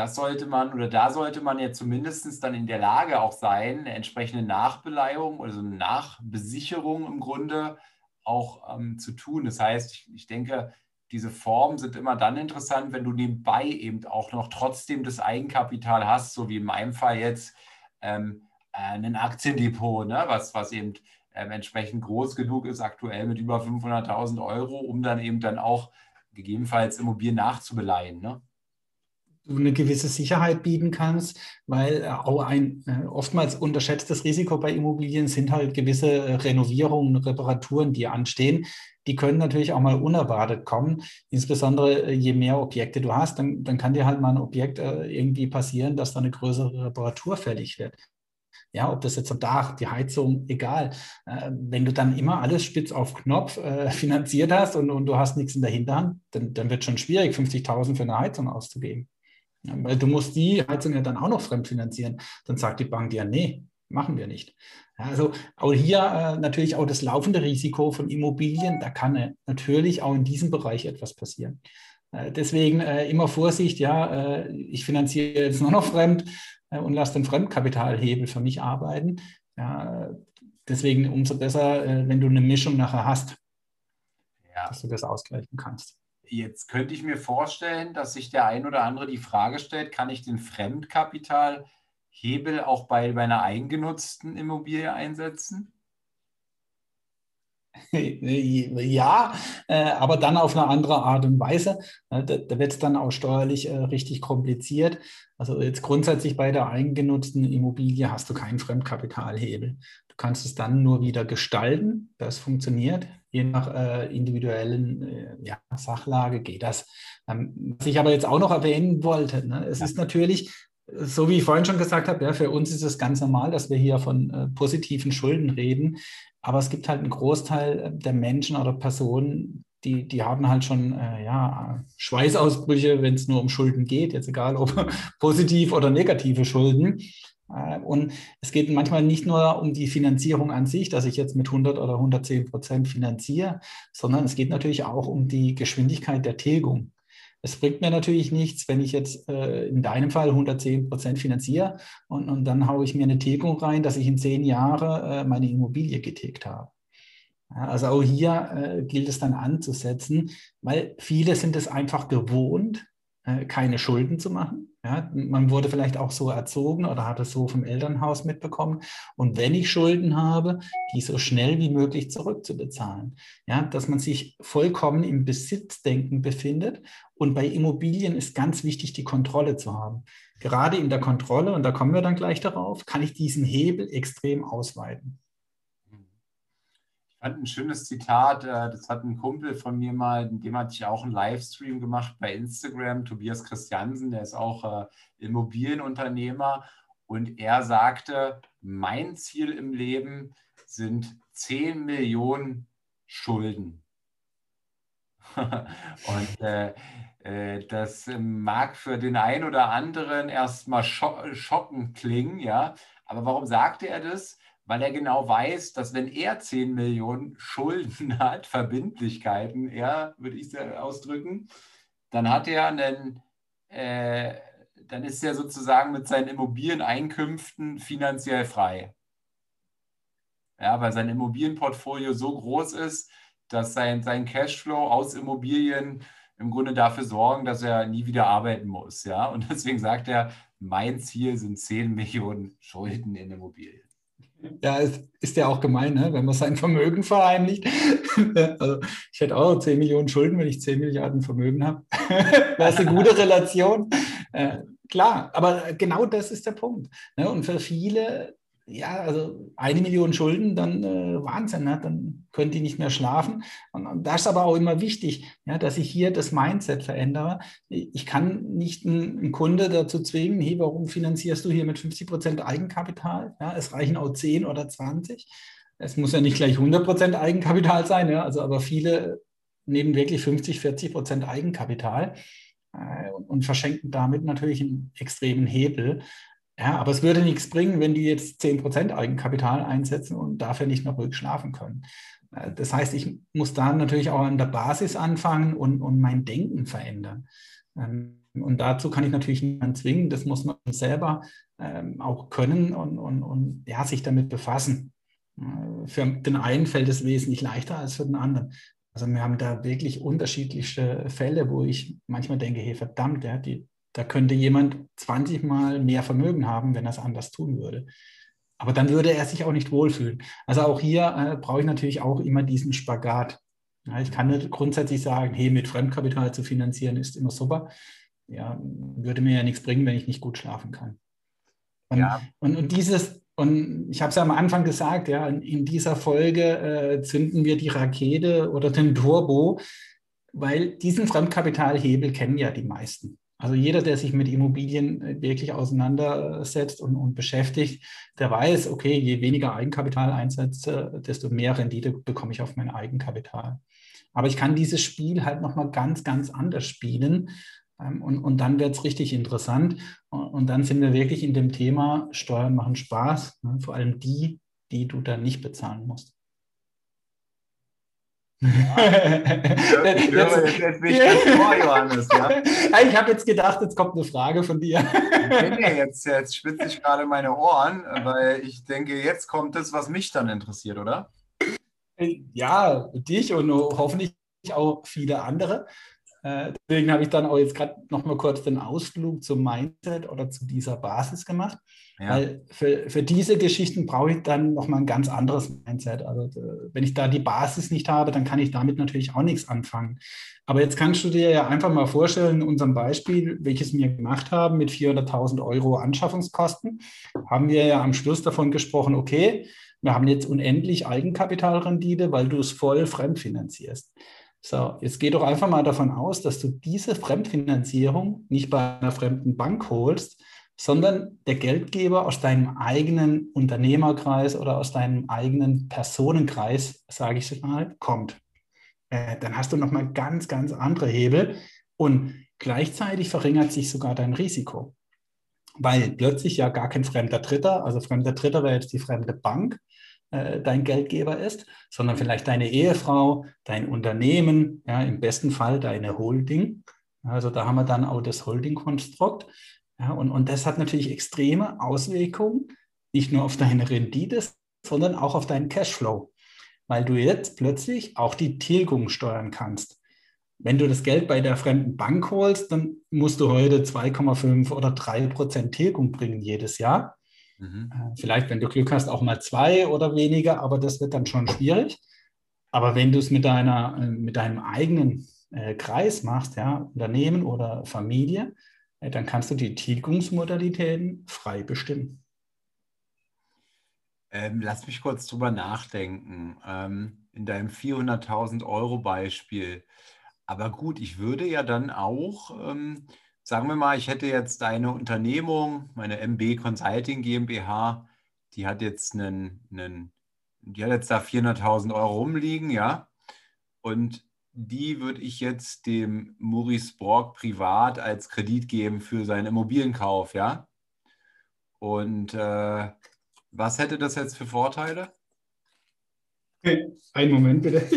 das sollte man oder da sollte man ja zumindest dann in der Lage auch sein, eine entsprechende Nachbeleihung, also eine Nachbesicherung im Grunde auch ähm, zu tun. Das heißt, ich, ich denke, diese Formen sind immer dann interessant, wenn du nebenbei eben auch noch trotzdem das Eigenkapital hast, so wie in meinem Fall jetzt ähm, ein Aktiendepot, ne? was, was eben ähm, entsprechend groß genug ist, aktuell mit über 500.000 Euro, um dann eben dann auch gegebenenfalls Immobilien nachzubeleihen. Ne? Du eine gewisse Sicherheit bieten kannst, weil auch ein äh, oftmals unterschätztes Risiko bei Immobilien sind halt gewisse äh, Renovierungen, Reparaturen, die anstehen. Die können natürlich auch mal unerwartet kommen. Insbesondere äh, je mehr Objekte du hast, dann, dann kann dir halt mal ein Objekt irgendwie passieren, dass da eine größere Reparatur fällig wird. Ja, ob das jetzt am Dach, die Heizung, egal. wenn du dann immer alles spitz auf Knopf äh, finanziert hast und, und du hast nichts in der Hinterhand, dann, dann wird es schon schwierig, 50.000 für eine Heizung auszugeben. Ja, weil du musst die Heizung ja dann auch noch fremdfinanzieren. Dann sagt die Bank ja, nee, machen wir nicht. Also auch hier äh, natürlich auch das laufende Risiko von Immobilien, da kann äh, natürlich auch in diesem Bereich etwas passieren. Äh, deswegen äh, immer Vorsicht, ja, äh, ich finanziere jetzt nur noch fremd äh, und lasse den Fremdkapitalhebel für mich arbeiten. Ja, deswegen umso besser, wenn du eine Mischung nachher hast, ja. dass du das ausgleichen kannst. Jetzt könnte ich mir vorstellen, dass sich der ein oder andere die Frage stellt, kann ich den Fremdkapital Hebel auch bei, bei einer eingenutzten Immobilie einsetzen? Ja, äh, aber dann auf eine andere Art und Weise. Da, da wird es dann auch steuerlich äh, richtig kompliziert. Also jetzt grundsätzlich bei der eingenutzten Immobilie hast du keinen Fremdkapitalhebel. Du kannst es dann nur wieder gestalten. Das funktioniert. Je nach äh, individuellen ja, Sachlage geht das. Ähm, was ich aber jetzt auch noch erwähnen wollte, ne, es ja. ist natürlich so wie ich vorhin schon gesagt habe, ja, für uns ist es ganz normal, dass wir hier von äh, positiven Schulden reden. Aber es gibt halt einen Großteil der Menschen oder Personen, die, die haben halt schon äh, ja, Schweißausbrüche, wenn es nur um Schulden geht, jetzt egal ob positiv oder negative Schulden. Äh, und es geht manchmal nicht nur um die Finanzierung an sich, dass ich jetzt mit 100 oder 110 Prozent finanziere, sondern es geht natürlich auch um die Geschwindigkeit der Tilgung. Es bringt mir natürlich nichts, wenn ich jetzt äh, in deinem Fall 110 Prozent finanziere und, und dann haue ich mir eine Tilgung rein, dass ich in zehn Jahren äh, meine Immobilie getilgt habe. Ja, also auch hier äh, gilt es dann anzusetzen, weil viele sind es einfach gewohnt, keine Schulden zu machen. Ja, man wurde vielleicht auch so erzogen oder hat es so vom Elternhaus mitbekommen. Und wenn ich Schulden habe, die so schnell wie möglich zurückzubezahlen. Ja, dass man sich vollkommen im Besitzdenken befindet. Und bei Immobilien ist ganz wichtig, die Kontrolle zu haben. Gerade in der Kontrolle, und da kommen wir dann gleich darauf, kann ich diesen Hebel extrem ausweiten fand ein schönes Zitat, äh, das hat ein Kumpel von mir mal, dem hatte ich auch einen Livestream gemacht bei Instagram, Tobias Christiansen, der ist auch äh, Immobilienunternehmer und er sagte, mein Ziel im Leben sind 10 Millionen Schulden. und äh, äh, das mag für den einen oder anderen erstmal schockend klingen, ja. Aber warum sagte er das? Weil er genau weiß, dass wenn er 10 Millionen Schulden hat, Verbindlichkeiten, er würde ich ausdrücken, dann hat er einen, äh, dann ist er sozusagen mit seinen Immobilieneinkünften finanziell frei. Ja, weil sein Immobilienportfolio so groß ist, dass sein, sein Cashflow aus Immobilien im Grunde dafür sorgen, dass er nie wieder arbeiten muss. Ja? Und deswegen sagt er, mein Ziel sind 10 Millionen Schulden in Immobilien. Ja, ist, ist ja auch gemein, ne? wenn man sein Vermögen verheimlicht. also ich hätte auch 10 Millionen Schulden, wenn ich 10 Milliarden Vermögen habe. das ist eine gute Relation. Äh, klar, aber genau das ist der Punkt. Ne? Und für viele ja, also eine Million Schulden, dann äh, Wahnsinn, ne? dann können die nicht mehr schlafen. Und, und, das ist aber auch immer wichtig, ja, dass ich hier das Mindset verändere. Ich kann nicht einen, Kunde dazu zwingen, hey, warum finanzierst du hier mit 50 Prozent Eigenkapital? Ja, es reichen auch 10 oder 20. Es muss ja nicht gleich 100 Prozent Eigenkapital sein, ja, also aber viele nehmen wirklich 50, 40 Prozent Eigenkapital äh, und, und verschenken damit natürlich einen extremen Hebel. Ja, aber es würde nichts bringen, wenn die jetzt 10% Eigenkapital einsetzen und dafür nicht noch ruhig schlafen können. Äh, das heißt, ich muss da natürlich auch an der Basis anfangen und, und mein Denken verändern. Ähm, und dazu kann ich natürlich niemanden zwingen, das muss man selber ähm, auch können und, und, und ja, sich damit befassen. Äh, für den einen fällt es wesentlich leichter als für den anderen. Also wir haben da wirklich unterschiedliche Fälle, wo ich manchmal denke, hey verdammt, ja, die, da könnte jemand 20 Mal mehr Vermögen haben, wenn er es anders tun würde. Aber dann würde er sich auch nicht wohlfühlen. Also auch hier äh, brauche ich natürlich auch immer diesen Spagat. Ja, ich kann nicht grundsätzlich sagen, hey, mit Fremdkapital zu finanzieren ist immer super. Ja, würde mir ja nichts bringen, wenn ich nicht gut schlafen kann. Und, ja. und, und dieses, und ich habe es ja am Anfang gesagt, ja, in dieser Folge äh, zünden wir die Rakete oder den Turbo, weil diesen Fremdkapitalhebel kennen ja die meisten. Also jeder, der sich mit Immobilien äh, wirklich auseinandersetzt und, und beschäftigt, der weiß, okay, je weniger Eigenkapital einsetze, desto mehr Rendite bekomme ich auf mein Eigenkapital. Aber ich kann dieses Spiel halt nochmal ganz, ganz anders spielen, Ähm, und, und dann wird es richtig interessant. Und, und, dann sind wir wirklich in dem Thema, Steuern machen Spaß, ne? vor allem die, die du dann nicht bezahlen musst. Ja. ich höre jetzt, jetzt ganz vor, Johannes. Ja? Ich habe jetzt gedacht, jetzt kommt eine Frage von dir. Nee, nee, jetzt, jetzt spitze ich gerade meine Ohren, weil ich denke, jetzt kommt das, was mich dann interessiert, oder? Ja, dich und hoffentlich auch viele andere. Äh, deswegen habe ich dann auch jetzt gerade noch mal kurz den Ausflug zum Mindset oder zu dieser Basis gemacht. Ja. Weil für, für diese Geschichten brauche ich dann noch mal ein ganz anderes Mindset. Also wenn ich da die Basis nicht habe, dann kann ich damit natürlich auch nichts anfangen. Aber jetzt kannst du dir ja einfach mal vorstellen, in unserem Beispiel, welches wir gemacht haben mit 400.000 Euro Anschaffungskosten, haben wir ja am Schluss davon gesprochen, okay, wir haben jetzt unendlich Eigenkapitalrendite, weil du es voll fremdfinanzierst. So, jetzt geh doch einfach mal davon aus, dass du diese Fremdfinanzierung nicht bei einer fremden Bank holst, sondern der Geldgeber aus deinem eigenen Unternehmerkreis oder aus deinem eigenen Personenkreis, sage ich mal, kommt. Äh, dann hast du nochmal ganz, ganz andere Hebel und gleichzeitig verringert sich sogar dein Risiko, weil plötzlich ja gar kein fremder Dritter, also fremder Dritter wäre jetzt die fremde Bank, äh, dein Geldgeber ist, sondern vielleicht deine Ehefrau, dein Unternehmen, ja, im besten Fall deine Holding. Also da haben wir dann auch das Holding-Konstrukt. Ja, und, und das hat natürlich extreme Auswirkungen, nicht nur auf deine Rendite, sondern auch auf deinen Cashflow, weil du jetzt plötzlich auch die Tilgung steuern kannst. Wenn du das Geld bei der fremden Bank holst, dann musst du heute 2,5 oder 3 Prozent Tilgung bringen jedes Jahr. Mhm. Äh, vielleicht, wenn du Glück hast, auch mal zwei oder weniger, aber das wird dann schon schwierig. Aber wenn du es mit, deiner, äh, mit deinem eigenen äh, Kreis machst, ja, Unternehmen oder Familie, äh, dann kannst du die Tilgungsmodalitäten frei bestimmen. Ähm, lass mich kurz drüber nachdenken. Ähm, in deinem 400.000 Euro Beispiel. Aber gut, ich würde ja dann auch ähm, sagen wir mal, ich hätte jetzt eine Unternehmung, meine MB Consulting GmbH, die hat jetzt einen, einen die hat jetzt da 400.000 Euro rumliegen, ja. Und die würde ich jetzt dem Maurice Borg privat als Kredit geben für seinen Immobilienkauf, ja. Und äh, was hätte das jetzt für Vorteile? Einen Moment bitte.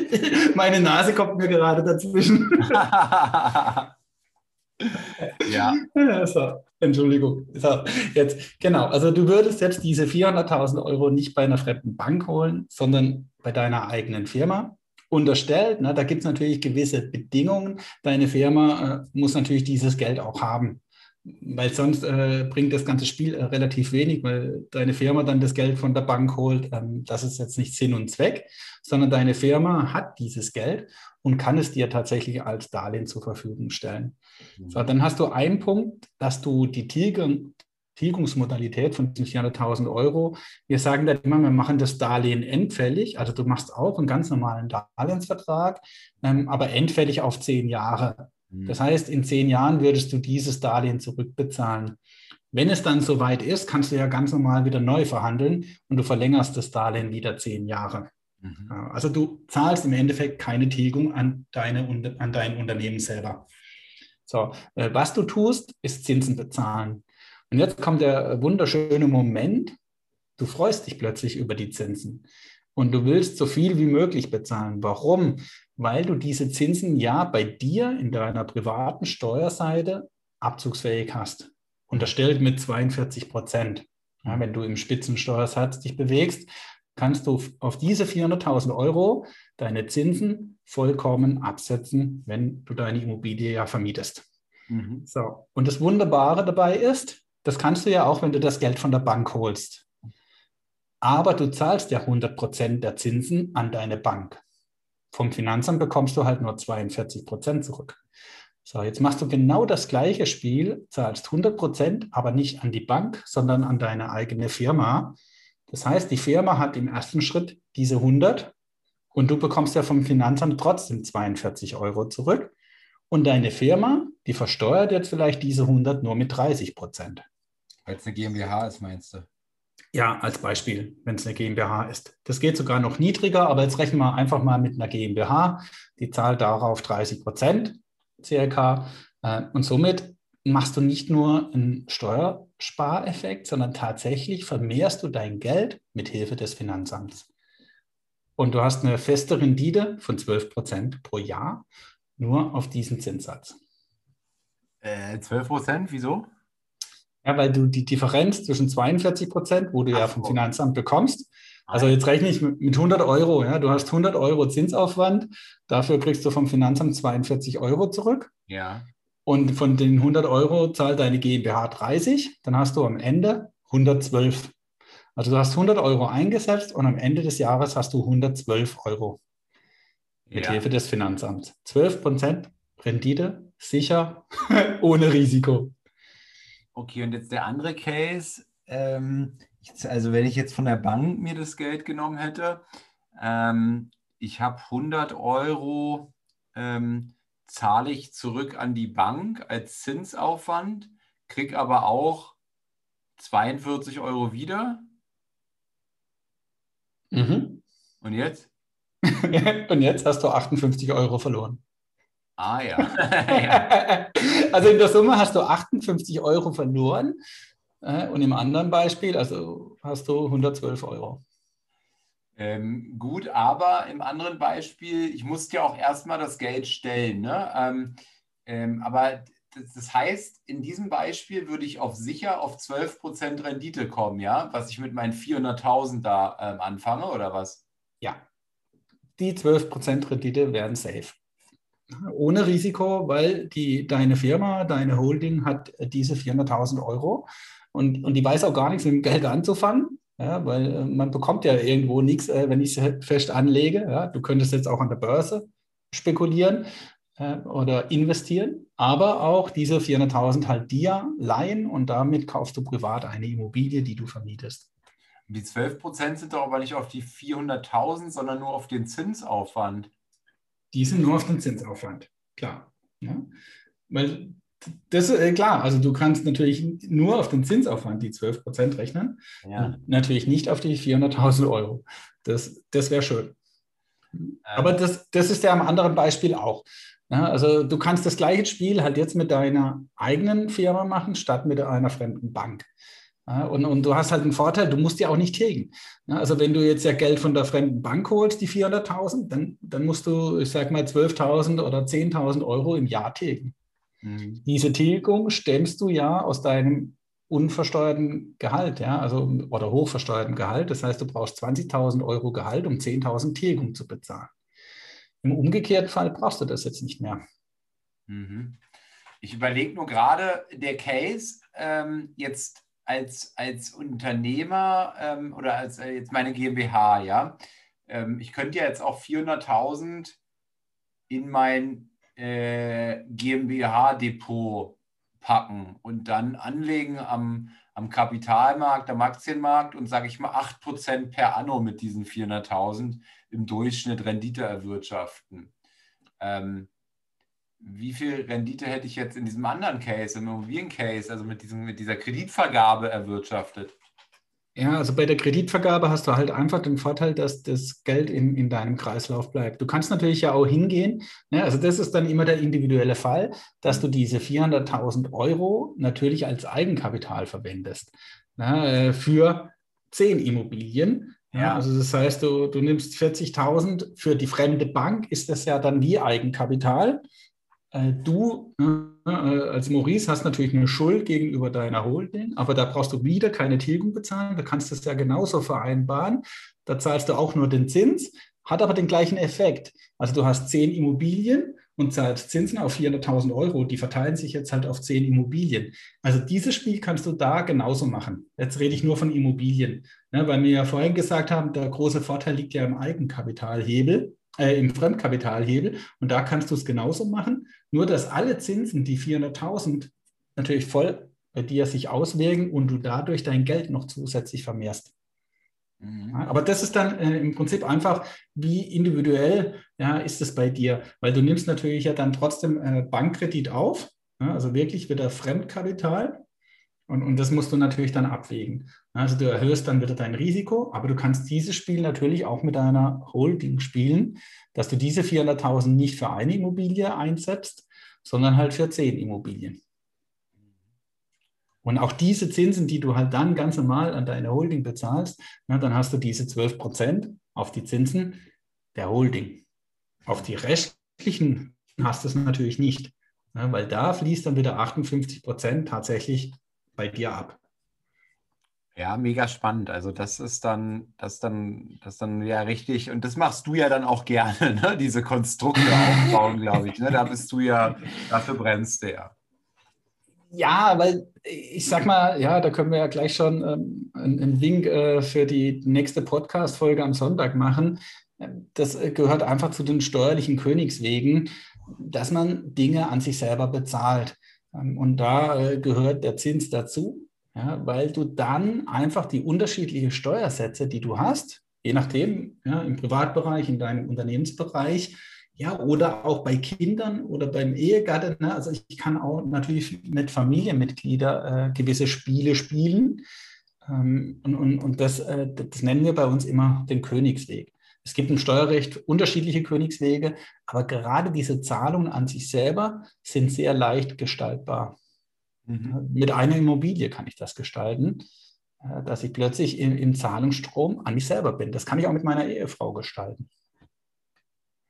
Meine Nase kommt mir gerade dazwischen. ja. So, Entschuldigung. So, jetzt, genau. Also du würdest jetzt diese 400.000 Euro nicht bei einer fremden Bank holen, sondern bei deiner eigenen Firma. Unterstellt, ne, da gibt es natürlich gewisse Bedingungen. Deine Firma äh, muss natürlich dieses Geld auch haben weil sonst äh, bringt das ganze Spiel äh, relativ wenig, weil deine Firma dann das Geld von der Bank holt. Ähm, das ist jetzt nicht Sinn und Zweck, sondern deine Firma hat dieses Geld und kann es dir tatsächlich als Darlehen zur Verfügung stellen. Mhm. So, dann hast du einen Punkt, dass du die Tilgung, Tilgungsmodalität von 400.000 Euro, wir sagen dann immer, wir machen das Darlehen endfällig, also du machst auch einen ganz normalen Darlehensvertrag, ähm, aber endfällig auf zehn Jahre. Das heißt, in zehn Jahren würdest du dieses Darlehen zurückbezahlen. Wenn es dann soweit ist, kannst du ja ganz normal wieder neu verhandeln und du verlängerst das Darlehen wieder zehn Jahre. Mhm. Also du zahlst im Endeffekt keine Tilgung an, deine, an dein Unternehmen selber. So, äh, was du tust, ist Zinsen bezahlen. Und jetzt kommt der wunderschöne Moment, du freust dich plötzlich über die Zinsen und du willst so viel wie möglich bezahlen. Warum? Weil du diese Zinsen ja bei dir in deiner privaten Steuerseite abzugsfähig hast. Unterstellt mit 42 Prozent. Ja, wenn du im Spitzensteuersatz dich bewegst, kannst du auf diese 400.000 Euro deine Zinsen vollkommen absetzen, wenn du deine Immobilie ja vermietest. Mhm. So. Und das Wunderbare dabei ist, das kannst du ja auch, wenn du das Geld von der Bank holst. Aber du zahlst ja 100 Prozent der Zinsen an deine Bank. Vom Finanzamt bekommst du halt nur 42 Prozent zurück. So, jetzt machst du genau das gleiche Spiel, zahlst 100 Prozent, aber nicht an die Bank, sondern an deine eigene Firma. Das heißt, die Firma hat im ersten Schritt diese 100 und du bekommst ja vom Finanzamt trotzdem 42 Euro zurück. Und deine Firma, die versteuert jetzt vielleicht diese 100 nur mit 30 Prozent. Weil es eine GmbH ist, meinst du? Ja, als Beispiel, wenn es eine GmbH ist. Das geht sogar noch niedriger, aber jetzt rechnen wir einfach mal mit einer GmbH. Die zahlt darauf 30 Prozent circa. Äh, und somit machst du nicht nur einen Steuerspareffekt, sondern tatsächlich vermehrst du dein Geld mit Hilfe des Finanzamts. Und du hast eine feste Rendite von 12 Prozent pro Jahr nur auf diesen Zinssatz. Äh, 12 Prozent, wieso? Ja, weil du die Differenz zwischen 42 Prozent, wo du Ach, ja vom Finanzamt bekommst, also jetzt rechne ich mit 100 Euro, ja, du hast 100 Euro Zinsaufwand, dafür kriegst du vom Finanzamt 42 Euro zurück. Ja. Und von den 100 Euro zahlt deine GmbH 30, dann hast du am Ende 112. Also du hast 100 Euro eingesetzt und am Ende des Jahres hast du 112 Euro mit ja. Hilfe des Finanzamts. 12 Prozent Rendite, sicher, ohne Risiko. Okay, und jetzt der andere Case. Ähm, also wenn ich jetzt von der Bank mir das Geld genommen hätte, ähm, ich habe 100 Euro, ähm, zahle ich zurück an die Bank als Zinsaufwand, kriege aber auch 42 Euro wieder. Mhm. Und jetzt? Und jetzt hast du 58 Euro verloren. Ah ja. ja. Also in der Summe hast du 58 Euro verloren äh, und im anderen Beispiel also hast du 112 Euro. Ähm, gut, aber im anderen Beispiel, ich musste ja auch erstmal das Geld stellen. Ne? Ähm, ähm, aber das, das, heißt, in diesem Beispiel würde ich auf sicher auf 12% Rendite kommen, ja, was ich mit meinen 400.000 da ähm, anfange oder was? Ja, die 12% Rendite wären safe ohne Risiko, weil die, deine Firma, deine Holding hat diese 400.000 Euro und, und die weiß auch gar nichts mit dem Geld anzufangen, ja, weil äh, man bekommt ja irgendwo nichts, äh, wenn ich es fest anlege. Ja. Du könntest jetzt auch an der Börse spekulieren äh, oder investieren, aber auch diese 400.000 halt dir leihen und damit kaufst du privat eine Immobilie, die du vermietest. Die 12 Prozent sind doch aber nicht auf die 400.000, sondern nur auf den Zinsaufwand. Die sind nur auf den Zinsaufwand, klar. Ja? Weil das ist äh, klar, also du kannst natürlich nur auf den Zinsaufwand die 12 Prozent rechnen, ja. natürlich nicht auf die 400.000 Euro. Das, das wäre schön. Ähm. Aber das, das ist ja am anderen Beispiel auch. Ja, also du kannst das gleiche Spiel halt jetzt mit deiner eigenen Firma machen, statt mit einer fremden Bank. Ja, und, und du hast halt einen Vorteil, du musst ja auch nicht tilgen. Ja, also wenn du jetzt ja Geld von der fremden Bank holst, die 400.000, dann, dann musst du, ich sag mal, 12.000 oder 10.000 Euro im Jahr tilgen. Mhm. Diese Tilgung stemmst du ja aus deinem unversteuerten Gehalt, ja, also oder hochversteuerten Gehalt. Das heißt, du brauchst 20.000 Euro Gehalt, um 10.000 Tilgung zu bezahlen. Im umgekehrten Fall brauchst du das jetzt nicht mehr. Mhm. Ich überlege nur gerade, der Case ähm, jetzt als, als Unternehmer ähm, oder als äh, jetzt meine GmbH, ja, ähm, ich könnte ja jetzt auch 400.000 in mein äh, GmbH-Depot packen und dann anlegen am, am Kapitalmarkt, am Aktienmarkt und sage ich mal 8% per anno mit diesen 400.000 im Durchschnitt Rendite erwirtschaften. Ähm, wie viel Rendite hätte ich jetzt in diesem anderen Case, im Immobiliencase, also mit, diesem, mit dieser Kreditvergabe erwirtschaftet? Ja, also bei der Kreditvergabe hast du halt einfach den Vorteil, dass das Geld in, in deinem Kreislauf bleibt. Du kannst natürlich ja auch hingehen, ne? also das ist dann immer der individuelle Fall, dass du diese 400.000 Euro natürlich als Eigenkapital verwendest ne? für zehn Immobilien. Ja. Also das heißt, du, du nimmst 40.000 für die fremde Bank, ist das ja dann wie Eigenkapital. Äh, du äh, als Maurice hast natürlich eine Schuld gegenüber deiner Holding, aber da brauchst du wieder keine Tilgung bezahlen. Da kannst du es ja genauso vereinbaren. Da zahlst du auch nur den Zins, hat aber den gleichen Effekt. Also du hast zehn Immobilien und zahlst Zinsen auf 400.000 Euro. Die verteilen sich jetzt halt auf zehn Immobilien. Also dieses Spiel kannst du da genauso machen. Jetzt rede ich nur von Immobilien, ne, weil wir ja vorhin gesagt haben, der große Vorteil liegt ja im Eigenkapitalhebel äh, im Fremdkapitalhebel. Und da kannst du es genauso machen. Nur, dass alle Zinsen, die 400.000, natürlich voll bei dir sich auswirken und du dadurch dein Geld noch zusätzlich vermehrst. Mhm. aber das ist dann äh, im Prinzip einfach, wie individuell ja, ist es bei dir? Weil du nimmst natürlich ja dann trotzdem äh, Bankkredit auf, ja, also wirklich wieder Fremdkapital. Und, und das musst du natürlich dann abwägen. Also du erhöhst dann wieder dein Risiko, aber du kannst dieses Spiel natürlich auch mit deiner Holding spielen, dass du diese 400.000 nicht für eine Immobilie einsetzt, sondern halt für zehn Immobilien. Und auch diese Zinsen, die du halt dann ganz normal an deine Holding bezahlst, na, dann hast du diese 12 Prozent auf die Zinsen der Holding. Auf die restlichen hast du es natürlich nicht, weil da fließt dann wieder 58 Prozent tatsächlich bei dir ab. Ja, mega spannend. Also das ist dann, das dann, das dann ja richtig, und das machst du ja dann auch gerne, ne? diese Konstrukte aufbauen, glaube ich. Ne? Da bist du ja, dafür brennst du ja. Ja, weil ich sag mal, ja, da können wir ja gleich schon ähm, einen, Wink äh, für die nächste Podcast-Folge am Sonntag machen. Das gehört einfach zu den steuerlichen Königswegen, dass man Dinge an sich selber bezahlt. Ähm, und da äh, gehört der Zins dazu, ja, weil du dann einfach die unterschiedlichen Steuersätze, die du hast, je nachdem, ja, im Privatbereich, in deinem Unternehmensbereich, ja, oder auch bei Kindern oder beim Ehegatten. Ne? Also ich kann auch natürlich mit Familienmitgliedern äh, gewisse Spiele spielen. Ähm, und und, und das, äh, das nennen wir bei uns immer den Königsweg. Es gibt im Steuerrecht unterschiedliche Königswege, aber gerade diese Zahlungen an sich selber sind sehr leicht gestaltbar. Mhm. Mit einer Immobilie kann ich das gestalten, äh, dass ich plötzlich im, im Zahlungsstrom an mich selber bin. Das kann ich auch mit meiner Ehefrau gestalten.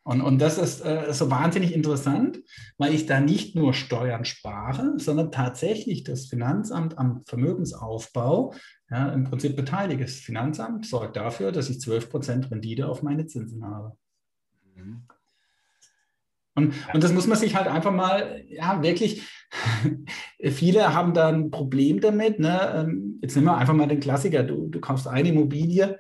Und, und das ist äh, so wahnsinnig interessant, weil ich da nicht nur Steuern spare, sondern tatsächlich das Finanzamt am Vermögensaufbau ja, im Prinzip beteilige. Das Finanzamt sorgt dafür, dass ich 12% Rendite auf meine Zinsen habe. Mhm. Und, und das muss man sich halt einfach mal, ja, wirklich, viele haben da ein Problem damit. Ne? Ähm, jetzt nehmen wir einfach mal den Klassiker, du, du kaufst eine Immobilie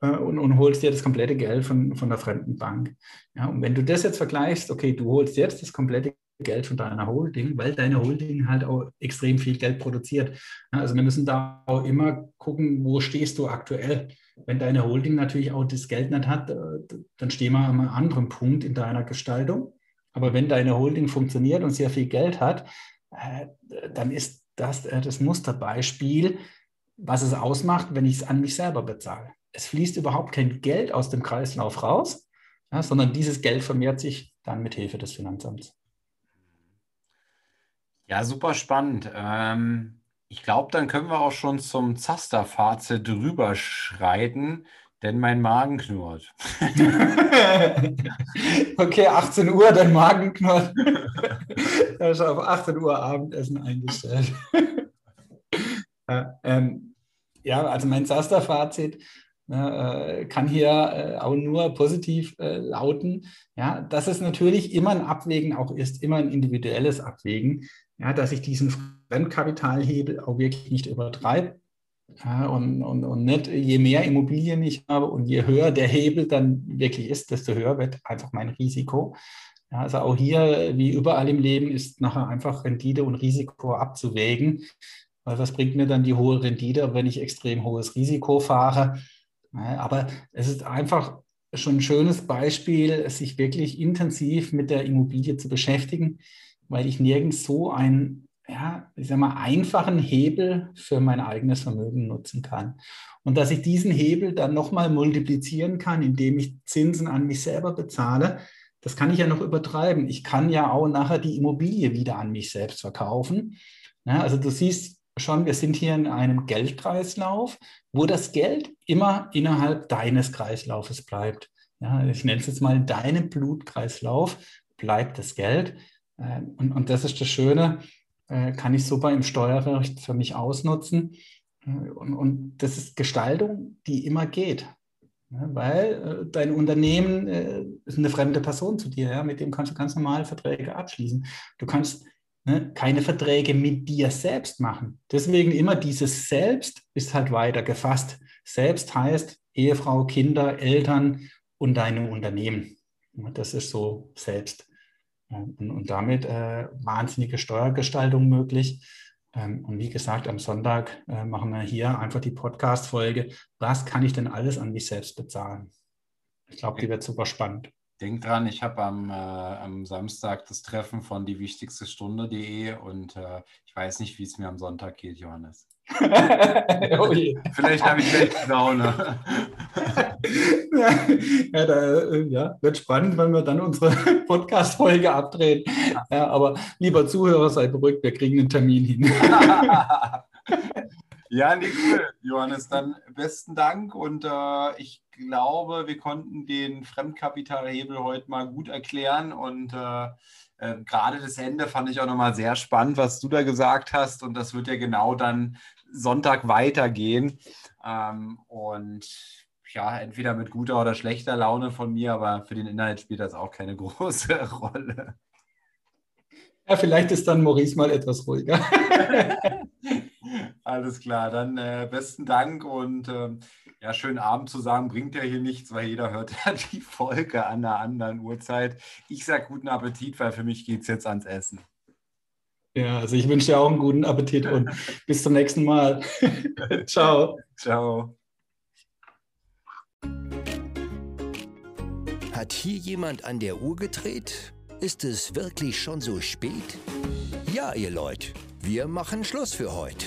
äh, und, und, holst dir das komplette Geld von, von der fremden Bank. Ja, und wenn du das jetzt vergleichst, okay, du holst jetzt das komplette Geld von deiner Holding, weil deine Holding halt auch extrem viel Geld produziert. Also wir müssen da auch immer gucken, wo stehst du aktuell. Wenn deine Holding natürlich auch das Geld nicht hat, äh, dann stehen wir an einem anderen Punkt in deiner Gestaltung. Aber wenn deine Holding funktioniert und sehr viel Geld hat, äh, dann ist das das Musterbeispiel, was es ausmacht, wenn ich es an mich selber bezahle es fließt überhaupt kein Geld aus dem Kreislauf raus, sondern dieses Geld vermehrt sich dann mit Hilfe des Finanzamts. Ja, super spannend. Ähm, ich glaube, dann können wir auch schon zum Zaster-Fazit drüber schreiten, denn mein Magen knurrt. okay, 18 Uhr, dein Magen knurrt. Er ist auf 18 Uhr Abendessen eingestellt. ja, ähm, ja, also mein Zaster-Fazit Ne, äh, kann hier äh, auch nur positiv äh, lauten, ja, dass es natürlich immer ein Abwägen auch ist, immer ein individuelles Abwägen, ja, dass ich diesen Fremdkapitalhebel auch wirklich nicht übertreibe. Ja, und, und, und nicht, je mehr Immobilien ich habe und je höher der Hebel dann wirklich ist, desto höher wird einfach mein Risiko. Ja, also auch hier, wie überall im Leben, ist nachher einfach Rendite und Risiko abzuwägen. Weil was bringt mir dann die hohe Rendite, wenn ich extrem hohes Risiko fahre? Aber es ist einfach schon ein schönes Beispiel, sich wirklich intensiv mit der Immobilie zu beschäftigen, weil ich nirgends so einen, ja, ich sag mal, einfachen Hebel für mein eigenes Vermögen nutzen kann. Und dass ich diesen Hebel dann nochmal multiplizieren kann, indem ich Zinsen an mich selber bezahle, das kann ich ja noch übertreiben. Ich kann ja auch nachher die Immobilie wieder an mich selbst verkaufen. Ja, also du siehst, schon, wir sind hier in einem Geldkreislauf, wo das Geld immer innerhalb deines Kreislaufes bleibt. Ja, ich nenne es jetzt mal deinem Blutkreislauf bleibt das Geld. Ähm, und, und das ist das Schöne, äh, kann ich super im Steuerrecht für mich ausnutzen. Äh, und, und das ist Gestaltung, die immer geht. Weil äh, dein Unternehmen äh, ist eine fremde Person zu dir, ja, mit dem kannst du ganz normal Verträge abschließen. Du kannst ne, keine Verträge mit dir selbst machen. Deswegen immer dieses Selbst ist halt weiter gefasst. Selbst heißt Ehefrau, Kinder, Eltern und deine Unternehmen. Das ist so selbst. Und, und damit äh, wahnsinnige Steuergestaltung möglich. Ähm, und wie gesagt, am Sonntag äh, machen wir hier einfach die Podcast-Folge. Was kann ich denn alles an mich selbst bezahlen? Ich glaube, die wird super spannend. denk dran, ich habe am, äh, am Samstag das Treffen von die wichtigste Stunde.de und äh, ich weiß nicht, wie es mir am Sonntag geht, Johannes. oh Vielleicht habe ich Laune. ja, da, äh, ja, wird spannend, wenn wir dann unsere Podcast-Folge abdrehen. Ja, aber lieber Zuhörer, sei beruhigt, wir kriegen einen Termin hin. ja, nee, cool, Johannes. Dann besten Dank und äh, ich glaube, wir konnten den Fremdkapitalhebel heute mal gut erklären und äh, äh, gerade das Ende fand ich auch nochmal sehr spannend, was du da gesagt hast und das wird ja genau dann Sonntag weitergehen ähm, und ja, entweder mit guter oder schlechter Laune von mir, aber für den Inhalt spielt das auch keine große Rolle. Ja, vielleicht ist dann Maurice mal etwas ruhiger. Alles klar, dann äh, besten Dank und äh, ja, schönen Abend zu sagen, bringt ja hier nichts, weil jeder hört ja die Folge an einer anderen Uhrzeit. Ich sage guten Appetit, weil für mich geht es jetzt ans Essen. Ja, also ich wünsche dir auch einen guten Appetit und bis zum nächsten Mal. Ciao. Ciao. Hat hier jemand an der Uhr gedreht? Ist es wirklich schon so spät? Ja, ihr Leute, wir machen Schluss für heute.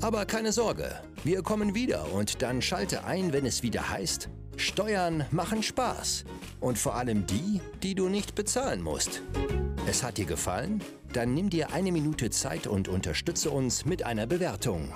Aber keine Sorge, wir kommen wieder und dann schalte ein, wenn es wieder heißt, Steuern machen Spaß. Und vor allem die, die du nicht bezahlen musst. Es hat dir gefallen? Dann nimm dir eine Minute Zeit und unterstütze uns mit einer Bewertung.